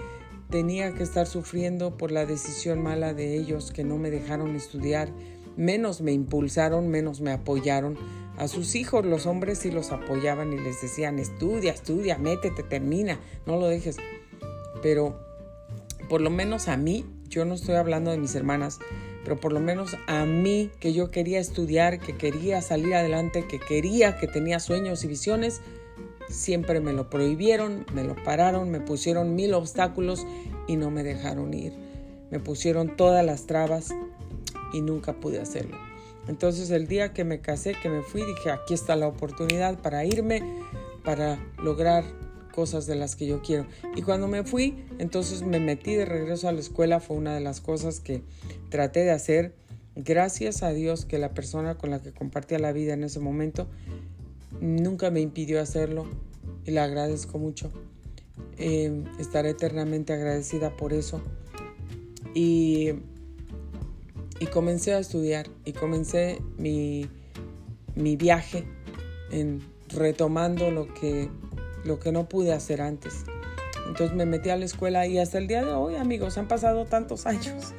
tenía que estar sufriendo por la decisión mala de ellos que no me dejaron estudiar, menos me impulsaron, menos me apoyaron. A sus hijos los hombres sí los apoyaban y les decían, estudia, estudia, métete, termina, no lo dejes. Pero por lo menos a mí, yo no estoy hablando de mis hermanas, pero por lo menos a mí, que yo quería estudiar, que quería salir adelante, que quería, que tenía sueños y visiones, siempre me lo prohibieron, me lo pararon, me pusieron mil obstáculos y no me dejaron ir. Me pusieron todas las trabas y nunca pude hacerlo. Entonces el día que me casé, que me fui, dije, aquí está la oportunidad para irme, para lograr cosas de las que yo quiero. Y cuando me fui, entonces me metí de regreso a la escuela, fue una de las cosas que traté de hacer. Gracias a Dios que la persona con la que compartía la vida en ese momento nunca me impidió hacerlo y le agradezco mucho. Eh, estaré eternamente agradecida por eso. Y, y, comencé a estudiar y comencé mi, mi viaje en retomando lo que, lo que no pude hacer antes. Entonces me metí a la escuela y hasta el día de hoy, amigos, han pasado tantos (laughs) años.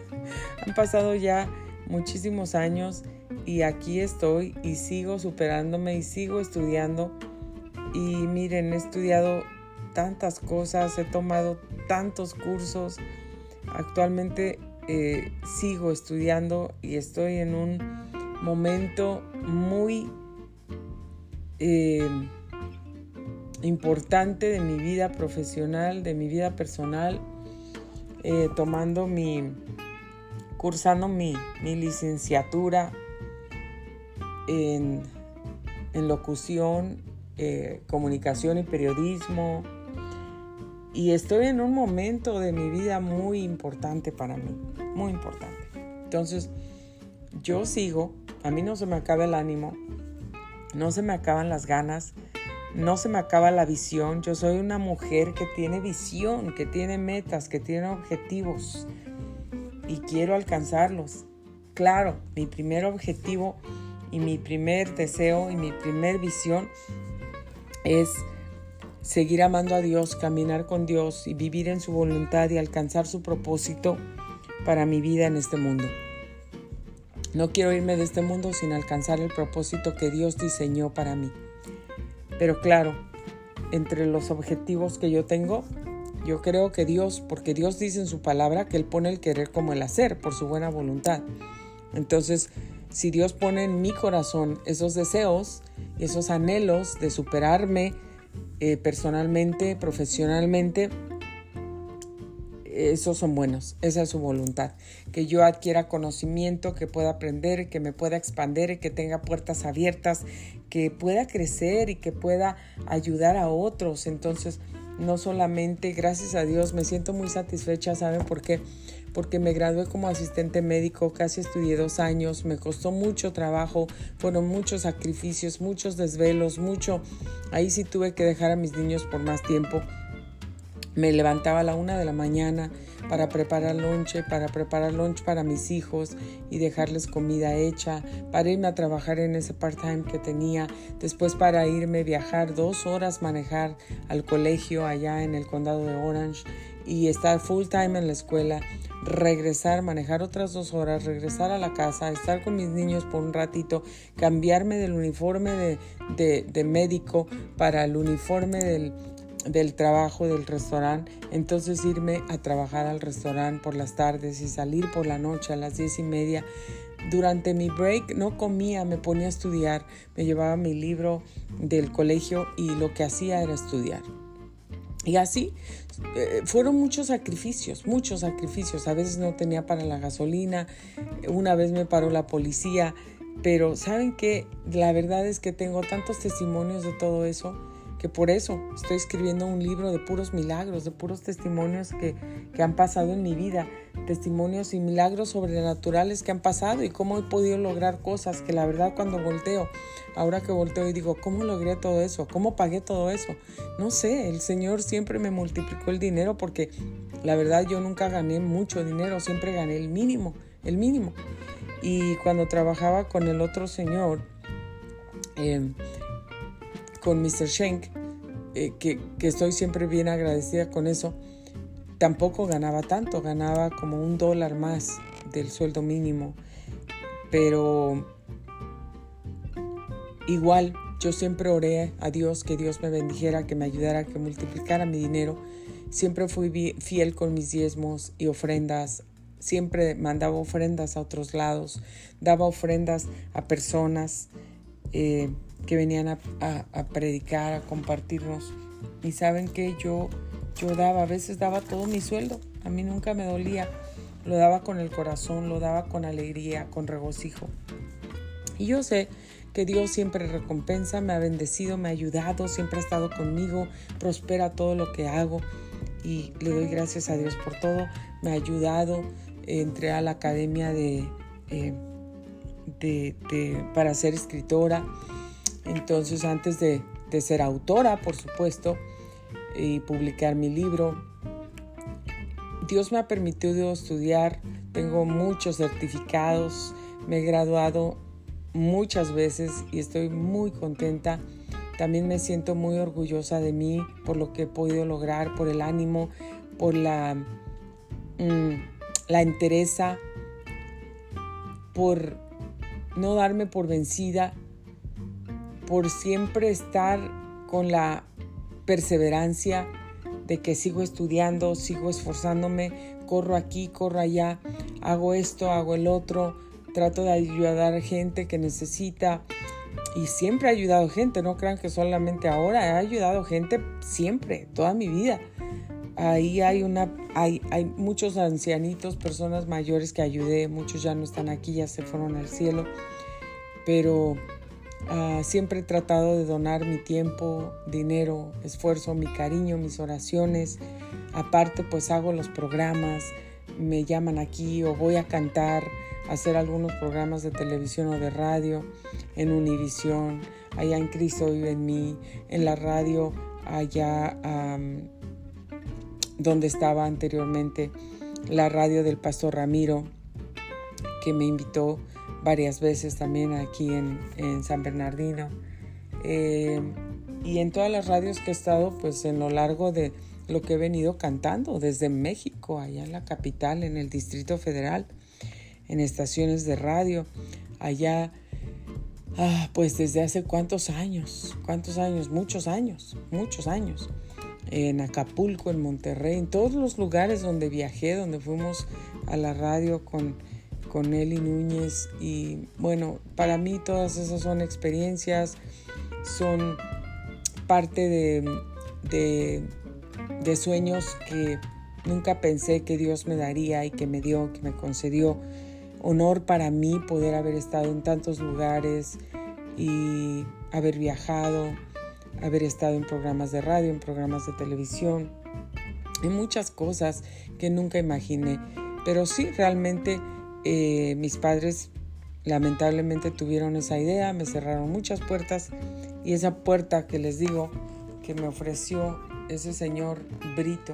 Han pasado ya muchísimos años y aquí estoy y sigo superándome y sigo estudiando. Y miren, he estudiado tantas cosas, he tomado tantos cursos. Actualmente eh, sigo estudiando y estoy en un momento muy eh, importante de mi vida profesional, de mi vida personal, eh, tomando mi, cursando mi, licenciatura en, locución, eh, comunicación y periodismo. Y estoy en un momento de mi vida muy importante para mí, muy importante. Entonces, yo sigo, a mí no se me acaba el ánimo, no se me acaban las ganas, no se me acaba la visión. Yo soy una mujer que tiene visión, que tiene metas, que tiene objetivos y quiero alcanzarlos. Claro, mi primer objetivo y mi primer deseo y mi primer visión es seguir amando a Dios, caminar con Dios y vivir en su voluntad y alcanzar su propósito para mi vida en este mundo. No quiero irme de este mundo sin alcanzar el propósito que Dios diseñó para mí. Pero claro, entre los objetivos que yo tengo, yo creo que Dios, porque Dios dice en su palabra que Él pone el querer como el hacer por su buena voluntad. Entonces, si Dios pone en mi corazón esos deseos, esos anhelos de superarme eh, personalmente, profesionalmente, esos son buenos, esa es su voluntad. Que yo adquiera conocimiento, que pueda aprender, que me pueda expandir, que tenga puertas abiertas, que pueda crecer y que pueda ayudar a otros. Entonces, no solamente, gracias a Dios, me siento muy satisfecha, ¿saben por qué? porque me gradué como asistente médico, casi estudié dos años, me costó mucho trabajo, fueron muchos sacrificios, muchos desvelos, mucho, ahí sí tuve que dejar a mis niños por más tiempo. Me levantaba a la una de la mañana para preparar lonche, para preparar lunch para mis hijos y dejarles comida hecha, para irme a trabajar en ese part-time que tenía, después para irme a viajar dos horas, manejar al colegio allá en el condado de Orange y estar full time en la escuela regresar, manejar otras dos horas, regresar a la casa, estar con mis niños por un ratito, cambiarme del uniforme de, médico para el uniforme del, del trabajo del restaurante, entonces irme a trabajar al restaurante por las tardes y salir por la noche a las diez y media. Durante mi break no comía, me ponía a estudiar, me llevaba mi libro del colegio y lo que hacía era estudiar. Y así eh, fueron muchos sacrificios, muchos sacrificios. A veces no tenía para la gasolina, una vez me paró la policía, pero ¿saben qué? La verdad es que tengo tantos testimonios de todo eso que por eso estoy escribiendo un libro de puros milagros, de puros testimonios que, que, han pasado en mi vida, testimonios y milagros sobrenaturales que han pasado y cómo he podido lograr cosas que la verdad cuando volteo, ahora que volteo y digo, ¿cómo logré todo eso? ¿Cómo pagué todo eso? No sé, el Señor siempre me multiplicó el dinero porque la verdad yo nunca gané mucho dinero, siempre gané el mínimo, el mínimo. Y cuando trabajaba con el otro señor, em, con Mr. Schenk, eh, que, que estoy siempre bien agradecida con eso, tampoco ganaba tanto, ganaba como un dólar más del sueldo mínimo. Pero igual yo siempre oré a Dios que Dios me bendijera, que me ayudara, que multiplicara mi dinero. Siempre fui fiel con mis diezmos y ofrendas. Siempre mandaba ofrendas a otros lados. Daba ofrendas a personas eh, que venían a, predicar, a compartirnos. Y saben que yo, yo daba, a veces daba todo mi sueldo. A mí nunca me dolía. Lo daba con el corazón, lo daba con alegría, con regocijo. Y yo sé que Dios siempre recompensa, me ha bendecido, me ha ayudado, siempre ha estado conmigo, prospera todo lo que hago y le doy gracias a Dios por todo. Me ha ayudado, entré a la academia de, eh, de, para ser escritora, entonces antes de, ser autora, por supuesto, y publicar mi libro, Dios me ha permitido estudiar, tengo muchos certificados, me he graduado muchas veces y estoy muy contenta. También me siento muy orgullosa de mí por lo que he podido lograr, por el ánimo, por la, mm, la entereza, por no darme por vencida, por siempre estar con la perseverancia de que sigo estudiando, sigo esforzándome, corro aquí, corro allá, hago esto, hago el otro, trato de ayudar a gente que necesita y siempre he ayudado gente, no crean que solamente ahora, he ayudado gente siempre, toda mi vida. Ahí hay una hay, hay muchos ancianitos, personas mayores que ayudé, muchos ya no están aquí, ya se fueron al cielo, pero ah, siempre he tratado de donar mi tiempo, dinero, esfuerzo, mi cariño, mis oraciones. Aparte, pues hago los programas, me llaman aquí o voy a cantar hacer algunos programas de televisión o de radio en Univisión, allá en Cristo vive en mí, en la radio allá donde estaba anteriormente la radio del pastor Ramiro, que me invitó varias veces también aquí en, San Bernardino. Eh, y en todas las radios que he estado, pues en lo largo de lo que he venido cantando, desde México, allá en la capital, en el Distrito Federal en estaciones de radio, allá, ah, pues desde hace cuántos años, cuántos años, muchos años, muchos años, en Acapulco, en Monterrey, en todos los lugares donde viajé, donde fuimos a la radio con, con Eli Núñez y bueno, para mí todas esas son experiencias, son parte de, de, de sueños que nunca pensé que Dios me daría y que me dio, que me concedió honor para mí poder haber estado en tantos lugares y haber viajado, haber estado en programas de radio, en programas de televisión, en muchas cosas que nunca imaginé. Pero sí, realmente eh, mis padres lamentablemente tuvieron esa idea, me cerraron muchas puertas y esa puerta que les digo que me ofreció ese señor Brito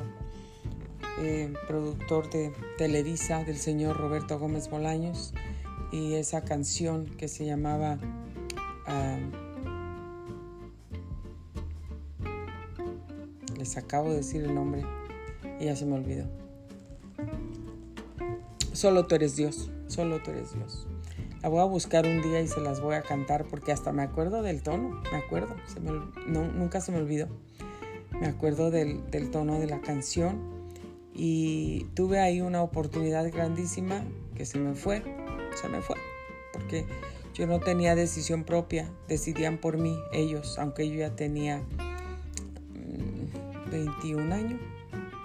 eh, productor de Televisa, del señor Roberto Gómez Bolaños, y esa canción que se llamaba ah, Les acabo de decir el nombre y ya se me olvidó. Solo tú eres Dios, solo tú eres Dios. La voy a buscar un día y se las voy a cantar porque hasta me acuerdo del tono, me acuerdo, nunca se me olvidó. Me acuerdo del, del tono de la canción y tuve ahí una oportunidad grandísima que se me fue, se me fue, porque yo no tenía decisión propia, decidían por mí ellos, aunque yo ya tenía 21 mm, años,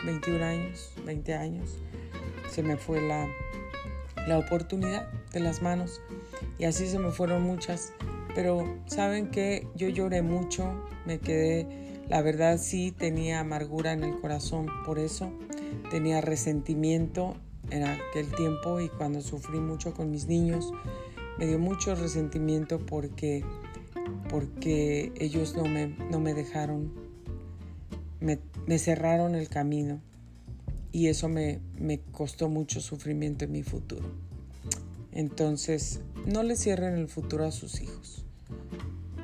21 años, 20 años, se me fue la, la oportunidad de las manos. Y así se me fueron muchas, pero saben que yo lloré mucho, me quedé, la verdad sí tenía amargura en el corazón por eso tenía resentimiento en aquel tiempo y cuando sufrí mucho con mis niños, me dio mucho resentimiento porque, porque ellos no me, no me dejaron, me, cerraron el camino y eso me, me costó mucho sufrimiento en mi futuro. Entonces, no le cierren el futuro a sus hijos.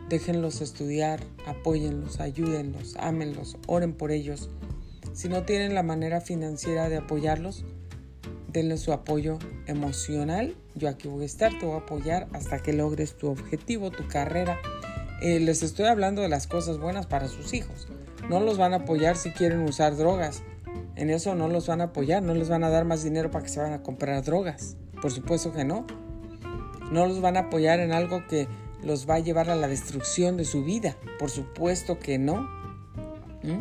Déjenlos estudiar, apóyenlos, ayúdenlos, ámenlos, oren por ellos. Si no tienen la manera financiera de apoyarlos, denle su apoyo emocional. Yo aquí voy a estar, te voy a apoyar hasta que logres tu objetivo, tu carrera. Eh, les estoy hablando de las cosas buenas para sus hijos. No los van a apoyar si quieren usar drogas. En eso no los van a apoyar, no les van a dar más dinero para que se van a comprar drogas. Por supuesto que no. No los van a apoyar en algo que los va a llevar a la destrucción de su vida. Por supuesto que no. ¿Mm?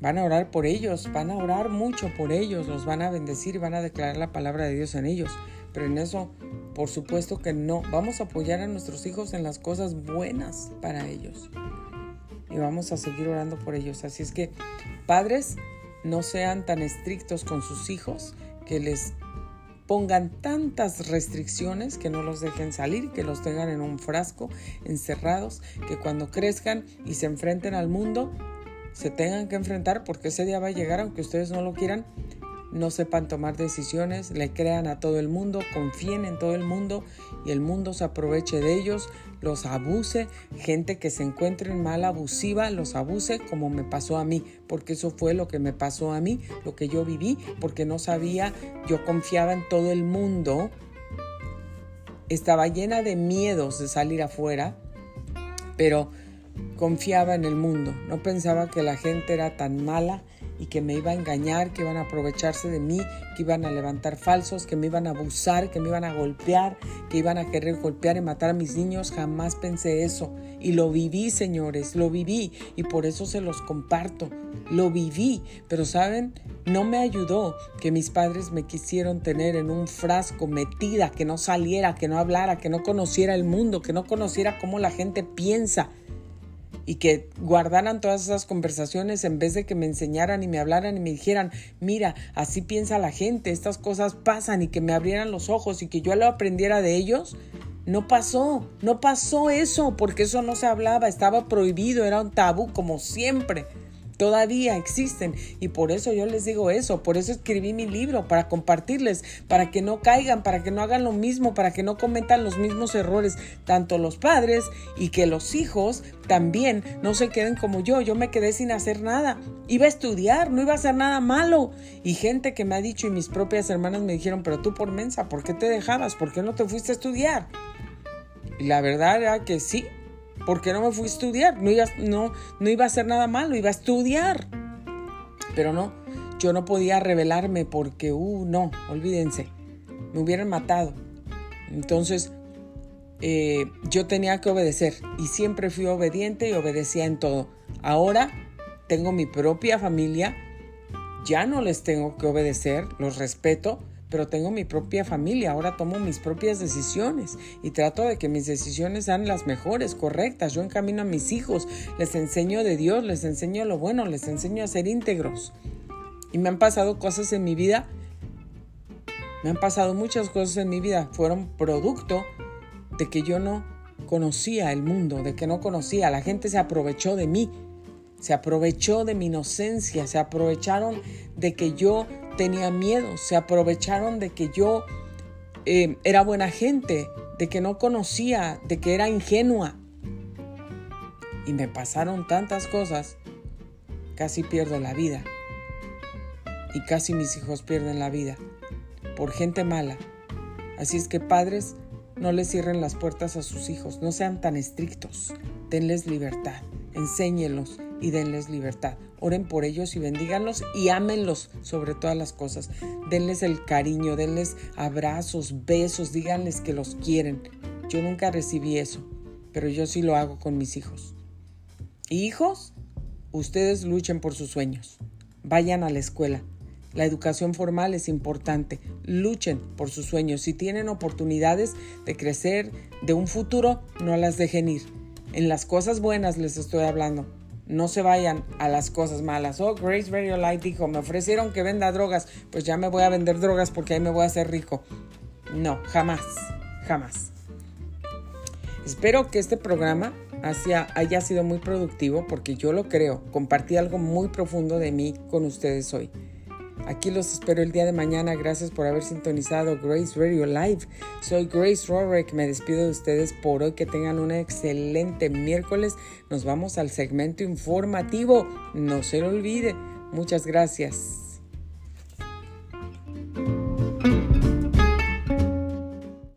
Van a orar por ellos, van a orar mucho por ellos, los van a bendecir, van a declarar la palabra de Dios en ellos. Pero en eso, por supuesto que no. Vamos a apoyar a nuestros hijos en las cosas buenas para ellos. Y vamos a seguir orando por ellos. Así es que, padres, no sean tan estrictos con sus hijos que les pongan tantas restricciones que no los dejen salir, que los tengan en un frasco, encerrados, que cuando crezcan y se enfrenten al mundo, se tengan que enfrentar porque ese día va a llegar, aunque ustedes no lo quieran, no sepan tomar decisiones, le crean a todo el mundo, confíen en todo el mundo y el mundo se aproveche de ellos, los abuse, gente que se encuentre en mal abusiva, los abuse como me pasó a mí, porque eso fue lo que me pasó a mí, lo que yo viví, porque no sabía, yo confiaba en todo el mundo, estaba llena de miedos de salir afuera, pero confiaba en el mundo, no pensaba que la gente era tan mala y que me iba a engañar, que iban a aprovecharse de mí, que iban a levantar falsos, que me iban a abusar, que me iban a golpear, que iban a querer golpear y matar a mis niños. Jamás pensé eso. Y lo viví, señores, lo viví. Y por eso se los comparto. Lo viví. Pero saben, no me ayudó que mis padres me quisieron tener en un frasco metida, que no saliera, que no hablara, que no conociera el mundo, que no conociera cómo la gente piensa y que guardaran todas esas conversaciones en vez de que me enseñaran y me hablaran y me dijeran, mira, así piensa la gente, estas cosas pasan y que me abrieran los ojos y que yo lo aprendiera de ellos, no pasó, no pasó eso, porque eso no se hablaba, estaba prohibido, era un tabú como siempre todavía existen y por eso yo les digo eso, por eso escribí mi libro, para compartirles, para que no caigan, para que no hagan lo mismo, para que no cometan los mismos errores, tanto los padres y que los hijos también no se queden como yo, yo me quedé sin hacer nada, iba a estudiar, no iba a hacer nada malo y gente que me ha dicho y mis propias hermanas me dijeron, pero tú por mensa, ¿por qué te dejabas? ¿Por qué no te fuiste a estudiar? Y la verdad era que sí, ¿Por qué no me fui a estudiar? No iba, no, no iba a hacer nada malo, iba a estudiar. Pero no, yo no podía rebelarme porque, uh, no, olvídense, me hubieran matado. Entonces, eh, yo tenía que obedecer y siempre fui obediente y obedecía en todo. Ahora tengo mi propia familia, ya no les tengo que obedecer, los respeto, pero tengo mi propia familia, ahora tomo mis propias decisiones y trato de que mis decisiones sean las mejores, correctas. Yo encamino a mis hijos, les enseño de Dios, les enseño lo bueno, les enseño a ser íntegros. Y me han pasado cosas en mi vida, me han pasado muchas cosas en mi vida, fueron producto de que yo no conocía el mundo, de que no conocía, la gente se aprovechó de mí, se aprovechó de mi inocencia, se aprovecharon de que yo tenía miedo, se aprovecharon de que yo eh, era buena gente, de que no conocía, de que era ingenua. Y me pasaron tantas cosas, casi pierdo la vida. Y casi mis hijos pierden la vida por gente mala. Así es que padres, no les cierren las puertas a sus hijos, no sean tan estrictos, denles libertad, enséñenlos y denles libertad. Oren por ellos y bendíganlos y ámenlos sobre todas las cosas. Denles el cariño, denles abrazos, besos, díganles que los quieren. Yo nunca recibí eso, pero yo sí lo hago con mis hijos. hijos, ustedes luchen por sus sueños. Vayan a la escuela. La educación formal es importante. Luchen por sus sueños. Si tienen oportunidades de crecer, de un futuro, no las dejen ir. En las cosas buenas les estoy hablando. No se vayan a las cosas malas. Oh, Grace Radio Light dijo, me ofrecieron que venda drogas, pues ya me voy a vender drogas porque ahí me voy a hacer rico. No, jamás, jamás. Espero que este programa haya sido muy productivo porque yo lo creo. Compartí algo muy profundo de mí con ustedes hoy. Aquí los espero el día de mañana. Gracias por haber sintonizado Grace Radio Live. Soy Grace Rorick. Me despido de ustedes por hoy. Que tengan un excelente miércoles. Nos vamos al segmento informativo. No se lo olvide. Muchas gracias.